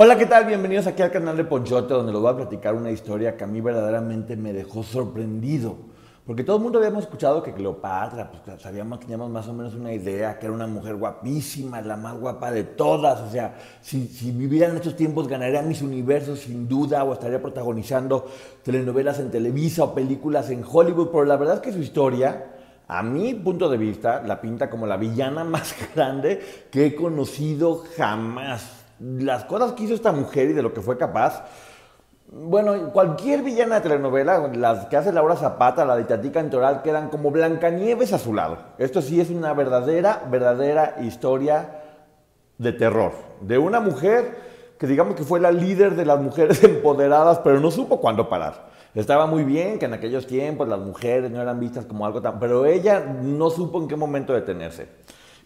Hola, ¿qué tal? Bienvenidos aquí al canal de Ponchote, donde les voy a platicar una historia que a mí verdaderamente me dejó sorprendido. Porque todo el mundo habíamos escuchado que Cleopatra, pues sabíamos, teníamos más o menos una idea, que era una mujer guapísima, la más guapa de todas. O sea, si, si viviera en estos tiempos ganaría mis universos sin duda, o estaría protagonizando telenovelas en Televisa o películas en Hollywood. Pero la verdad es que su historia, a mi punto de vista, la pinta como la villana más grande que he conocido jamás las cosas que hizo esta mujer y de lo que fue capaz. Bueno, cualquier villana de telenovela, las que hace Laura Zapata, la de Tatica Toral, quedan como Blancanieves a su lado. Esto sí es una verdadera, verdadera historia de terror. De una mujer que digamos que fue la líder de las mujeres empoderadas, pero no supo cuándo parar. Estaba muy bien que en aquellos tiempos las mujeres no eran vistas como algo tan... Pero ella no supo en qué momento detenerse.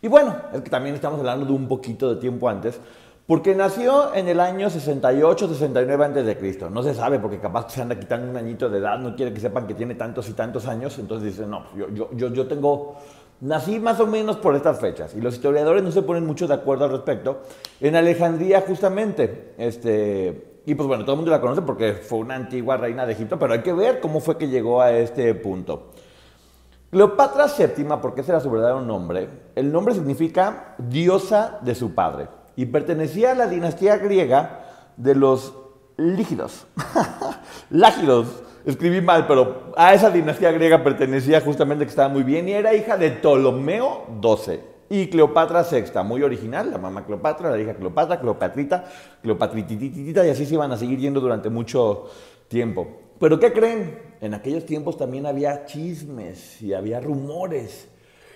Y bueno, es que también estamos hablando de un poquito de tiempo antes, porque nació en el año 68, 69 antes de Cristo. No se sabe porque capaz se anda quitando un añito de edad, no quiere que sepan que tiene tantos y tantos años, entonces dice, no, yo, yo, yo, yo tengo, nací más o menos por estas fechas. Y los historiadores no se ponen mucho de acuerdo al respecto. En Alejandría justamente, este, y pues bueno, todo el mundo la conoce porque fue una antigua reina de Egipto, pero hay que ver cómo fue que llegó a este punto. Cleopatra VII, porque ese era su verdadero nombre, el nombre significa diosa de su padre y pertenecía a la dinastía griega de los lígidos. Lágidos. Escribí mal, pero a esa dinastía griega pertenecía justamente que estaba muy bien y era hija de Ptolomeo XII y Cleopatra VI, muy original, la mamá Cleopatra, la hija Cleopatra, Cleopatrita, Cleopatrititita y así se iban a seguir yendo durante mucho tiempo. Pero ¿qué creen? En aquellos tiempos también había chismes y había rumores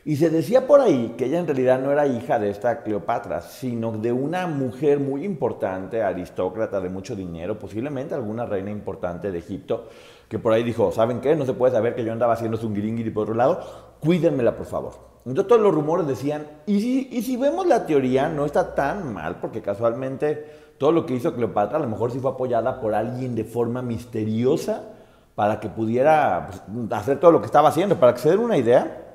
y se decía por ahí que ella en realidad no era hija de esta Cleopatra, sino de una mujer muy importante, aristócrata de mucho dinero, posiblemente alguna reina importante de Egipto, que por ahí dijo, ¿saben qué? No se puede saber que yo andaba haciendo y por otro lado, cuídenmela por favor. Entonces todos los rumores decían, y si, y si vemos la teoría, no está tan mal, porque casualmente todo lo que hizo Cleopatra a lo mejor sí fue apoyada por alguien de forma misteriosa para que pudiera pues, hacer todo lo que estaba haciendo. Para que se den una idea,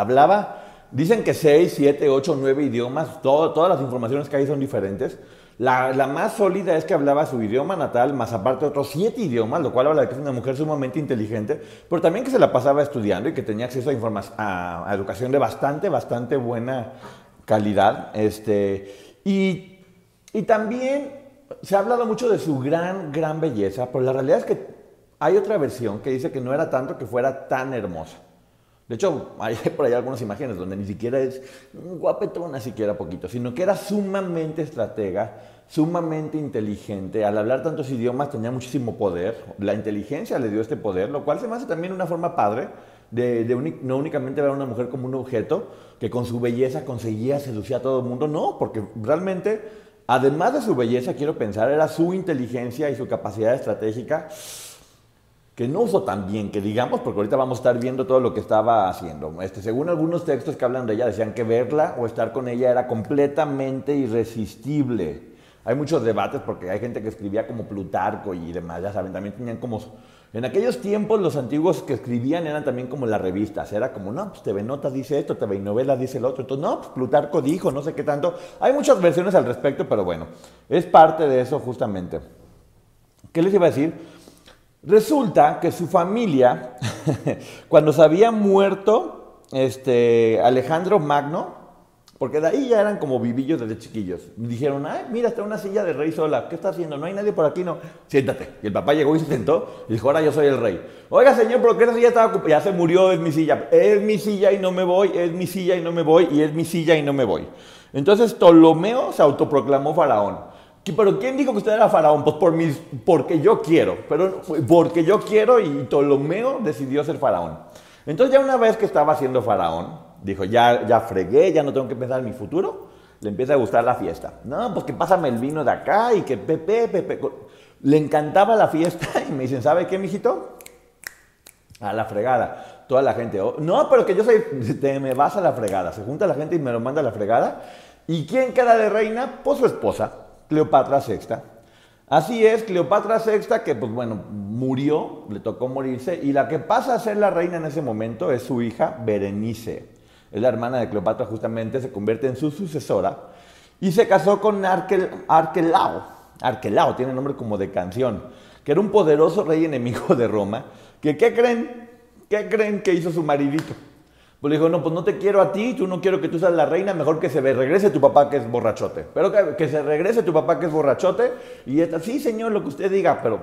Hablaba, dicen que 6, 7, 8, 9 idiomas, todas las informaciones que hay son diferentes. La, más sólida es que hablaba su idioma natal, más aparte otros siete idiomas, lo cual habla de que es una mujer sumamente inteligente, pero también que se la pasaba estudiando y que tenía acceso a, a, educación de bastante, bastante buena calidad. Este, y, y también se ha hablado mucho de su gran, gran belleza, pero la realidad es que hay otra versión que dice que no era tanto que fuera tan hermosa. De hecho, hay por ahí algunas imágenes donde ni siquiera es guapetona, siquiera poquito, sino que era sumamente estratega, sumamente inteligente. Al hablar tantos idiomas tenía muchísimo poder. La inteligencia le dio este poder, lo cual se me hace también una forma padre de, no únicamente ver a una mujer como un objeto que con su belleza conseguía seducir a todo el mundo. No, porque realmente, además de su belleza, quiero pensar, era su inteligencia y su capacidad estratégica que no usó tan bien, que digamos, porque ahorita vamos a estar viendo todo lo que estaba haciendo. Este, según algunos textos que hablan de ella, decían que verla o estar con ella era completamente irresistible. Hay muchos debates porque hay gente que escribía como Plutarco y demás, ya saben, también tenían como... En aquellos tiempos los antiguos que escribían eran también como las revistas, era como, no, pues TV Notas dice esto, TV Novelas dice el otro, entonces, no, pues Plutarco dijo, no sé qué tanto. Hay muchas versiones al respecto, pero bueno, es parte de eso justamente. ¿Qué les iba a decir? Resulta que su familia, cuando se había muerto este, Alejandro Magno, Porque de ahí ya eran como vivillos desde chiquillos. Dijeron, ay, mira, está una silla de rey sola. ¿Qué está haciendo? No hay nadie por aquí, no. Siéntate. Y el papá llegó y se sentó y dijo, ahora yo soy el rey. Oiga, señor, ¿por qué esa silla estaba ocupada? Ya se murió, es mi silla. Es mi silla y no me voy, es mi silla y no me voy, y es mi silla y no me voy. Entonces Ptolomeo se autoproclamó faraón. Pero ¿quién dijo que usted era faraón? Pues por mis, porque yo quiero. Pero porque yo quiero y Ptolomeo decidió ser faraón. Entonces ya una vez que estaba siendo faraón, Dijo, ya, ya fregué, ya no tengo que pensar en mi futuro. Le empieza a gustar la fiesta. No, pues que pásame el vino de acá y que pepe, pepe. Le encantaba la fiesta y me dicen, ¿sabe qué, mijito? A la fregada. Toda la gente, oh, no, pero que yo soy, te me vas a la fregada. Se junta la gente y me lo manda a la fregada. ¿Y quién queda de reina? Pues su esposa, Cleopatra VI. Así es, Cleopatra VI, que pues bueno, murió, le tocó morirse, y la que pasa a ser la reina en ese momento es su hija Berenice es la hermana de Cleopatra justamente, se convierte en su sucesora y se casó con Arquelao. Arquelao tiene nombre como de canción, que era un poderoso rey enemigo de Roma, que ¿qué creen? ¿Qué creen que hizo su maridito? Pues le dijo, no, pues no te quiero a ti, tú no quiero que tú seas la reina, mejor que se regrese tu papá que es borrachote. Pero que, se regrese tu papá que es borrachote. Y esta, sí, señor, lo que usted diga, pero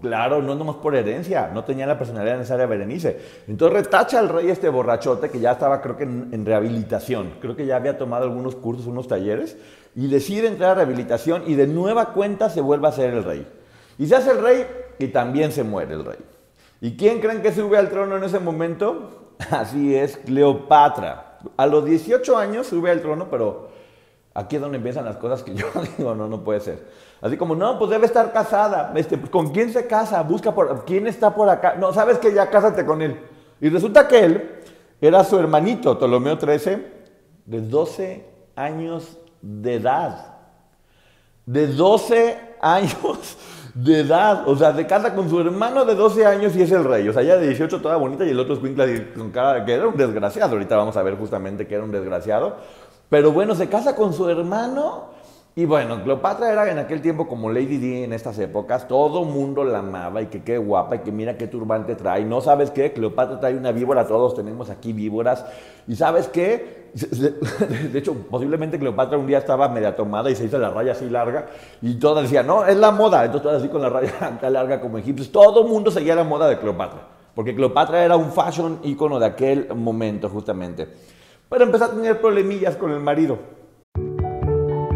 claro, no nomás por herencia, no tenía la personalidad necesaria Berenice. Entonces retacha al rey este borrachote que ya estaba, creo que en, rehabilitación, creo que ya había tomado algunos cursos, unos talleres, y decide entrar a rehabilitación y de nueva cuenta se vuelve a ser el rey. Y se hace el rey y también se muere el rey. ¿Y quién creen que sube al trono en ese momento? Así es, Cleopatra. A los 18 años sube al trono, pero aquí es donde empiezan las cosas que yo digo, no, no puede ser. Así como, no, pues debe estar casada. Este, pues, ¿Con quién se casa? Busca por, ¿quién está por acá? No, sabes que ya cásate con él. Y resulta que él era su hermanito, Ptolomeo XIII, de 12 años de edad. De 12 años de edad. O sea, se casa con su hermano de 12 años y es el rey. O sea, ella de 18 toda bonita y el otro es con cara que era un desgraciado. Ahorita vamos a ver justamente que era un desgraciado. Pero bueno, se casa con su hermano y bueno, Cleopatra era en aquel tiempo como Lady Di en estas épocas, todo mundo la amaba y que qué guapa y que mira qué turbante trae. No sabes qué, Cleopatra trae una víbora, todos tenemos aquí víboras. Y sabes qué, de hecho, posiblemente Cleopatra un día estaba media tomada y se hizo la raya así larga y todas decían, no, es la moda. Entonces todas así con la raya tan larga como egipcios. Todo mundo seguía la moda de Cleopatra, porque Cleopatra era un fashion ícono de aquel momento justamente. Pero empezó a tener problemillas con el marido.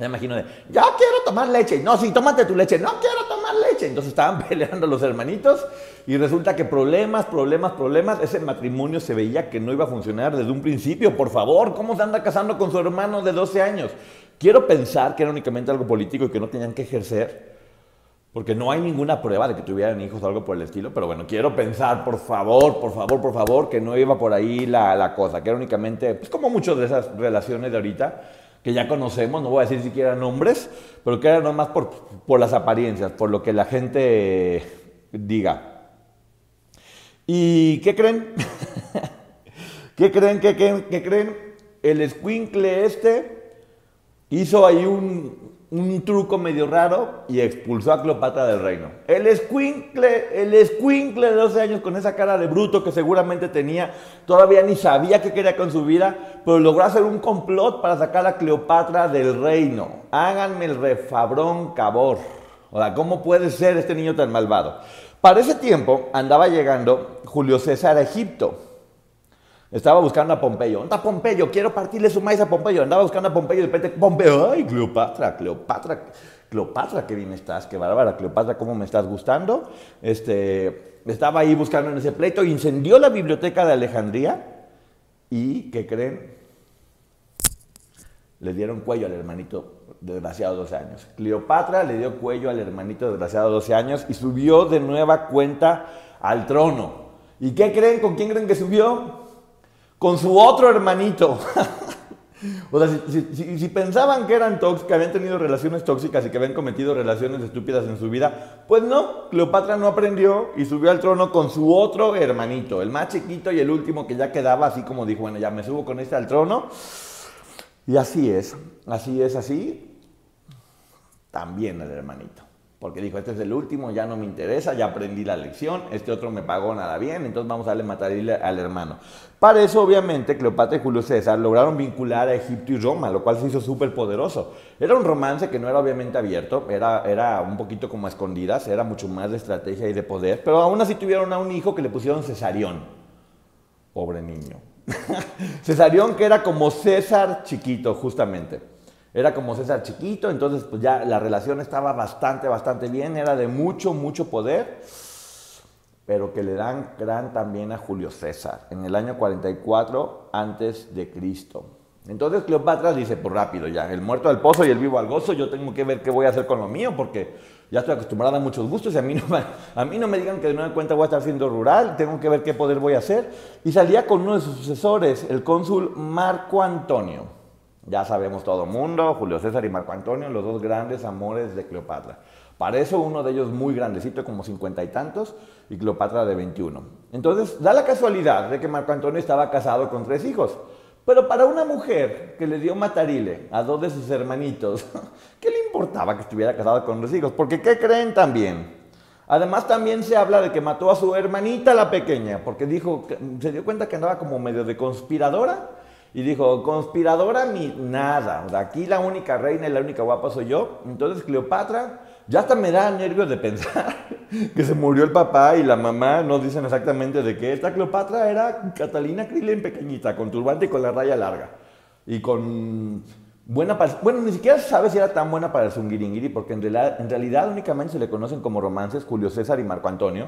Me imagino de, yo quiero tomar leche. No, sí, tómate tu leche. No quiero tomar leche. Entonces estaban peleando los hermanitos y resulta que problemas, problemas, problemas. Ese matrimonio se veía que no iba a funcionar desde un principio. Por favor, ¿cómo se anda casando con su hermano de 12 años? Quiero pensar que era únicamente algo político y que no tenían que ejercer. Porque no hay ninguna prueba de que tuvieran hijos o algo por el estilo. Pero bueno, quiero pensar, por favor, por favor, por favor, que no iba por ahí la, la cosa. Que era únicamente, pues como muchas de esas relaciones de ahorita que ya conocemos, no voy a decir siquiera nombres, pero que era nomás por, por las apariencias, por lo que la gente diga. ¿Y qué creen? ¿Qué creen? ¿Qué creen? ¿Qué creen? El squinkle este hizo ahí un, un truco medio raro y expulsó a Cleopatra del reino. El escuincle, el escuincle de 12 años con esa cara de bruto que seguramente tenía, todavía ni sabía qué quería con su vida, pero logró hacer un complot para sacar a Cleopatra del reino. Háganme el refabrón cabor. O sea, ¿cómo puede ser este niño tan malvado? Para ese tiempo andaba llegando Julio César a Egipto. Estaba buscando a Pompeyo. ¿Dónde está Pompeyo? Quiero partirle su maíz a Pompeyo. Andaba buscando a Pompeyo y de repente, Pompeyo, ay, Cleopatra, Cleopatra, Cleopatra, qué bien estás, qué bárbara, Cleopatra, cómo me estás gustando. Este, estaba ahí buscando en ese pleito, incendió la biblioteca de Alejandría y, ¿qué creen? Le dieron cuello al hermanito desgraciado de 12 años. Cleopatra le dio cuello al hermanito desgraciado de 12 años y subió de nueva cuenta al trono. ¿Y qué creen? ¿Con quién creen que subió? Con su otro hermanito. O sea, si, pensaban que eran tóxicas, que habían tenido relaciones tóxicas y que habían cometido relaciones estúpidas en su vida, pues no, Cleopatra no aprendió y subió al trono con su otro hermanito, el más chiquito y el último que ya quedaba, así como dijo, bueno, ya me subo con este al trono. Y así es, así es, así, también el hermanito. Porque dijo, este es el último, ya no me interesa, ya aprendí la lección, este otro me pagó nada bien, entonces vamos a darle matarile al hermano. Para eso, obviamente, Cleopatra y Julio César lograron vincular a Egipto y Roma, lo cual se hizo súper poderoso. Era un romance que no era obviamente abierto, era, era un poquito como a escondidas, era mucho más de estrategia y de poder, pero aún así tuvieron a un hijo que le pusieron Cesarión. Pobre niño. Cesarión que era como César chiquito, justamente. Era como César chiquito, entonces pues ya la relación estaba bastante, bastante bien, era de mucho, mucho poder, pero que le dan gran también a Julio César en el año 44 antes de Cristo. Entonces Cleopatra dice, pues rápido ya, el muerto al pozo y el vivo al gozo, yo tengo que ver qué voy a hacer con lo mío, porque ya estoy acostumbrada a muchos gustos y a mí no me, a mí no me digan que de nueva cuenta voy a estar siendo rural, tengo que ver qué poder voy a hacer. Y salía con uno de sus sucesores, el cónsul Marco Antonio. Ya sabemos todo mundo, Julio César y Marco Antonio, los dos grandes amores de Cleopatra. Para eso uno de ellos muy grandecito, como cincuenta y tantos, y Cleopatra de 21. Entonces, da la casualidad de que Marco Antonio estaba casado con tres hijos. Pero para una mujer que le dio matarile a dos de sus hermanitos, ¿qué le importaba que estuviera casado con los hijos? Porque ¿qué creen también? Además también se habla de que mató a su hermanita la pequeña, porque dijo, se dio cuenta que andaba como medio de conspiradora y dijo, conspiradora ni nada, o sea, aquí la única reina y la única guapa soy yo. Entonces Cleopatra, ya hasta me da nervios de pensar que se murió el papá y la mamá, no dicen exactamente de qué. Esta Cleopatra era Catalina Krillin pequeñita, con turbante y con la raya larga. Y con buena para... Bueno, ni siquiera se sabe si era tan buena para el zungiringiri, porque en realidad, en realidad únicamente se le conocen como romances Julio César y Marco Antonio.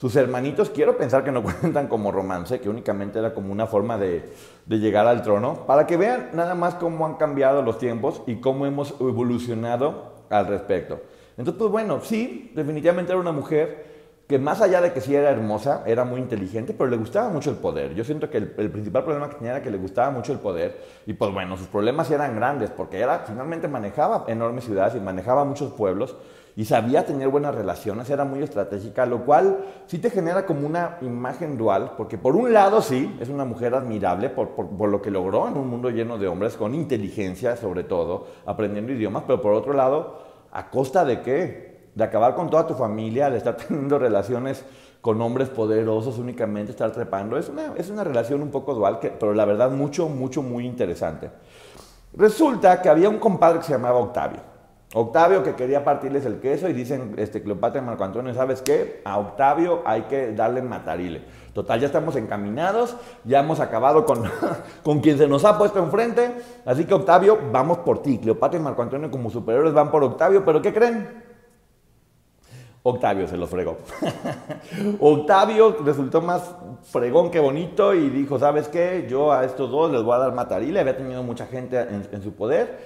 Sus hermanitos, quiero pensar que no cuentan como romance, que únicamente era como una forma de, de llegar al trono, para que vean nada más cómo han cambiado los tiempos y cómo hemos evolucionado al respecto. Entonces, pues bueno, sí, definitivamente era una mujer que más allá de que sí era hermosa, era muy inteligente, pero le gustaba mucho el poder. Yo siento que el, principal problema que tenía era que le gustaba mucho el poder y pues bueno, sus problemas eran grandes porque era, finalmente manejaba enormes ciudades y manejaba muchos pueblos y sabía tener buenas relaciones, era muy estratégica, lo cual sí te genera como una imagen dual, porque por un lado sí, es una mujer admirable por, por lo que logró en un mundo lleno de hombres, con inteligencia sobre todo, aprendiendo idiomas, pero por otro lado, ¿a costa de qué? De acabar con toda tu familia, de estar teniendo relaciones con hombres poderosos únicamente, estar trepando. Es una, es una relación un poco dual, que, pero la verdad mucho, mucho, muy interesante. Resulta que había un compadre que se llamaba Octavio. Octavio que quería partirles el queso y dicen este, Cleopatra y Marco Antonio, ¿sabes qué? A Octavio hay que darle matarile. Total, ya estamos encaminados, ya hemos acabado con, con quien se nos ha puesto enfrente, así que Octavio, vamos por ti. Cleopatra y Marco Antonio como superiores van por Octavio, pero ¿qué creen? Octavio se lo fregó. Octavio resultó más fregón que bonito y dijo, ¿sabes qué? Yo a estos dos les voy a dar matarile, había tenido mucha gente en, en su poder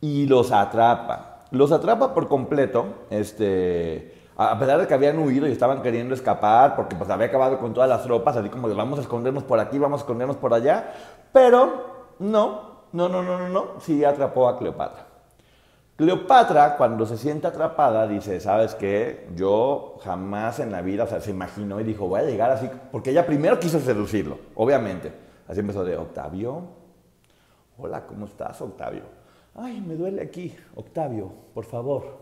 y los atrapa. Los atrapa por completo, este, a pesar de que habían huido y estaban queriendo escapar, porque pues había acabado con todas las tropas, así como de vamos a escondernos por aquí, vamos a escondernos por allá, pero no, no, no, no, no, no, sí atrapó a Cleopatra. Cleopatra, cuando se siente atrapada, dice, ¿sabes qué? Yo jamás en la vida, o sea, se imaginó y dijo, voy a llegar así, porque ella primero quiso seducirlo, obviamente. Así empezó de, Octavio, hola, ¿cómo estás, Octavio? Ay, me duele aquí, Octavio, por favor,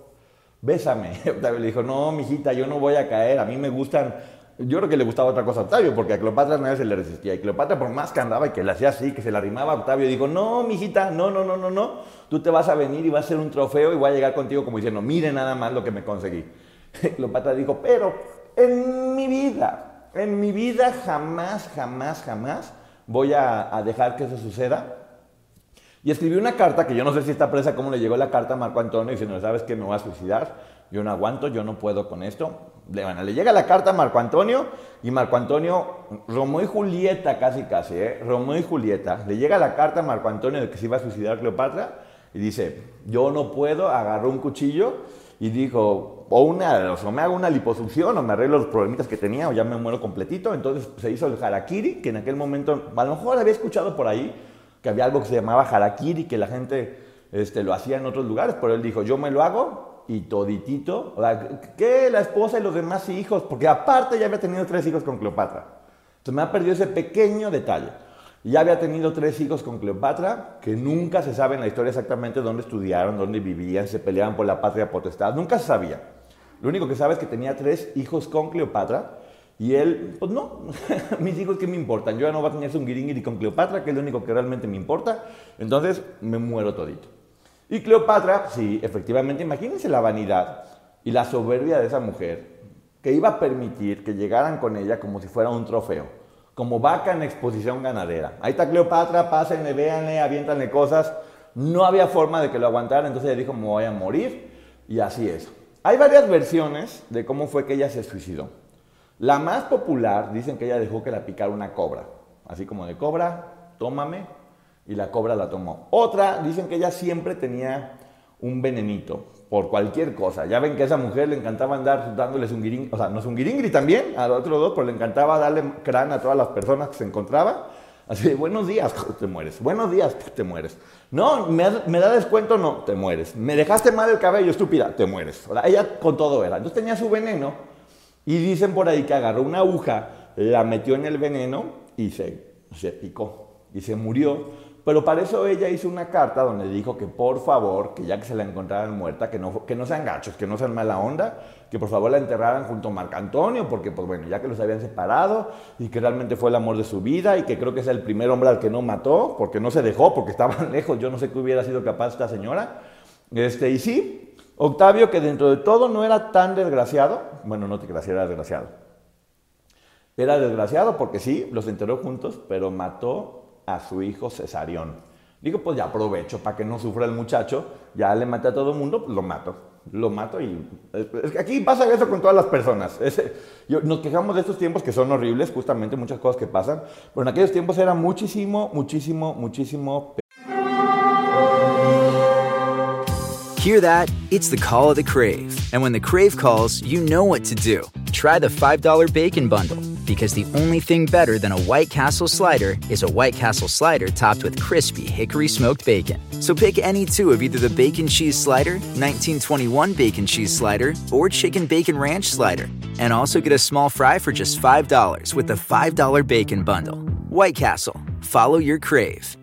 bésame. Octavio le dijo, no, mijita, yo no voy a caer, a mí me gustan, yo creo que le gustaba otra cosa a Octavio, porque a Cleopatra nadie se le resistía. Y Cleopatra, por más que andaba y que le hacía así, que se le arrimaba a Octavio, dijo, no, mijita, no, no, no, no, no, tú te vas a venir y vas a ser un trofeo y voy a llegar contigo como diciendo, mire nada más lo que me conseguí. Cleopatra dijo, pero en mi vida, en mi vida jamás, jamás, jamás voy a, dejar que eso suceda. Y escribió una carta que yo no sé si está presa, cómo le llegó la carta a Marco Antonio diciendo, ¿sabes qué? Me voy a suicidar, yo no aguanto, yo no puedo con esto. Le, llega la carta a Marco Antonio y Marco Antonio, Romeo y Julieta casi casi, ¿eh? Y Julieta, le llega la carta a Marco Antonio de que se iba a suicidar Cleopatra y dice, yo no puedo, agarró un cuchillo y dijo, o, una, o me hago una liposucción o me arreglo los problemitas que tenía o ya me muero completito. Entonces se hizo el harakiri, que en aquel momento, a lo mejor había escuchado por ahí, que había algo que se llamaba harakiri, que la gente este, lo hacía en otros lugares, pero él dijo, yo me lo hago y toditito, o sea, que la esposa y los demás hijos, porque aparte ya había tenido tres hijos con Cleopatra. Entonces me ha perdido ese pequeño detalle. Ya había tenido tres hijos con Cleopatra, que nunca se sabe en la historia exactamente dónde estudiaron, dónde vivían, se peleaban por la patria potestad, nunca se sabía. Lo único que sabe es que tenía tres hijos con Cleopatra, y él, pues no, mis hijos qué me importan, yo ya no voy a tener un guiringiri con Cleopatra, que es lo único que realmente me importa, entonces me muero todito. Y Cleopatra, sí, efectivamente, imagínense la vanidad y la soberbia de esa mujer, que iba a permitir que llegaran con ella como si fuera un trofeo, como vaca en exposición ganadera. Ahí está Cleopatra, pásenle, véanle, aviéntanle cosas. No había forma de que lo aguantara, entonces ella dijo, me voy a morir, y así es. Hay varias versiones de cómo fue que ella se suicidó. La más popular, dicen que ella dejó que la picara una cobra, así como de cobra, tómame, y la cobra la tomó. Otra, dicen que ella siempre tenía un venenito por cualquier cosa. Ya ven que a esa mujer le encantaba andar dándoles un guiringri, o sea, no es un guiringri también, a los otros dos, pero le encantaba darle crán a todas las personas que se encontraba. Así, buenos días, te mueres. Buenos días, te mueres. No, ¿me, me da descuento? No, te mueres. ¿Me dejaste mal el cabello, estúpida? Te mueres. O sea, ella con todo era. Entonces tenía su veneno y dicen por ahí que agarró una aguja, la metió en el veneno y se, se picó y se murió pero para eso ella hizo una carta donde dijo que por favor, que ya que se la encontraran muerta, que no, que no sean gachos, que no sean mala onda, que por favor la enterraran junto a Marco Antonio, porque pues bueno, ya que los habían separado y que realmente fue el amor de su vida y que creo que es el primer hombre al que no mató, porque no se dejó, porque estaban lejos, yo no sé qué hubiera sido capaz esta señora. Este, y sí, Octavio, que dentro de todo no era tan desgraciado, bueno, no te creas, era desgraciado. Era desgraciado porque sí, los enterró juntos, pero mató a su hijo Cesarión. Digo, pues ya aprovecho para que no sufra el muchacho, ya le maté a todo el mundo, pues lo mato. Lo mato y... Es que aquí pasa eso con todas las personas. nos quejamos de estos tiempos que son horribles, justamente muchas cosas que pasan, pero en aquellos tiempos era muchísimo, muchísimo, muchísimo... Hear that? It's the call of the Crave. And when the Crave calls, you know what to do. Try the $5 Bacon Bundle. Because the only thing better than a White Castle slider is a White Castle slider topped with crispy hickory smoked bacon. So pick any two of either the bacon cheese slider, 1921 bacon cheese slider, or chicken bacon ranch slider, and also get a small fry for just $5 with the $5 bacon bundle. White Castle, follow your crave.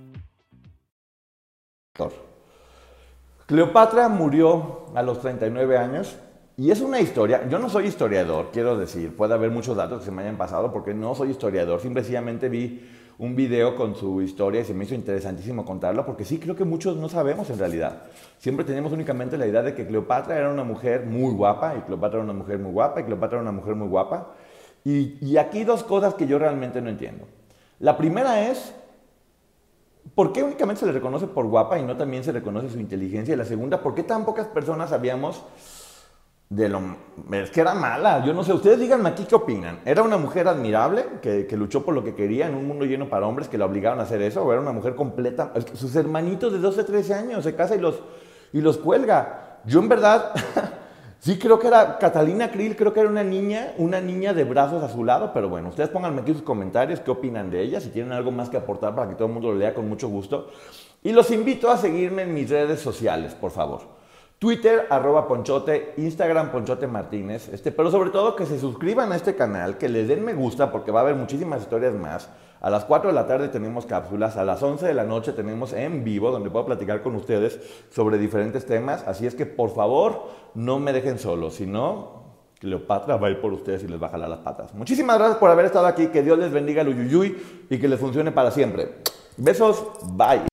Cleopatra murió a los 39 años Y es una historia, yo no soy historiador, quiero decir, puede haber muchos datos que se me hayan pasado porque no soy historiador, simplemente vi un video con su historia y se me hizo interesantísimo contarlo porque sí creo que muchos no sabemos en realidad. Siempre tenemos únicamente la idea de que Cleopatra era una mujer muy guapa y Cleopatra era una mujer muy guapa y Cleopatra era una mujer muy guapa. Y, y aquí dos cosas que yo realmente no entiendo. La primera es, ¿por qué únicamente se le reconoce por guapa y no también se reconoce su inteligencia? Y la segunda, ¿por qué tan pocas personas sabíamos de lo... Es que era mala, yo no sé, ustedes díganme aquí qué opinan. ¿Era una mujer admirable que, luchó por lo que quería en un mundo lleno para hombres que la obligaron a hacer eso? ¿O era una mujer completa? sus hermanitos de 12, 13 años se casa y los, y los cuelga. Yo en verdad, sí creo que era Catalina Krill, creo que era una niña, una niña de brazos a su lado, pero bueno, ustedes pónganme aquí sus comentarios, qué opinan de ella, si tienen algo más que aportar para que todo el mundo lo lea con mucho gusto. Y los invito a seguirme en mis redes sociales, por favor. Twitter, arroba Ponchote, Instagram, Ponchote Martínez, este, pero sobre todo que se suscriban a este canal, que les den me gusta porque va a haber muchísimas historias más. A las 4 de la tarde tenemos cápsulas, a las 11 de la noche tenemos en vivo donde puedo platicar con ustedes sobre diferentes temas, así es que por favor no me dejen solo, si no, Cleopatra va a ir por ustedes y les va a jalar las patas. Muchísimas gracias por haber estado aquí, que Dios les bendiga el uyuyuy y que les funcione para siempre. Besos, bye.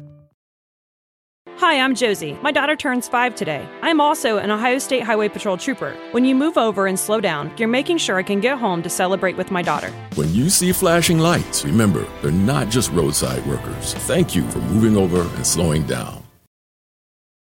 Hi, I'm Josie. My daughter turns five today. I'm also an Ohio State Highway Patrol trooper. When you move over and slow down, you're making sure I can get home to celebrate with my daughter. When you see flashing lights, remember, they're not just roadside workers. Thank you for moving over and slowing down.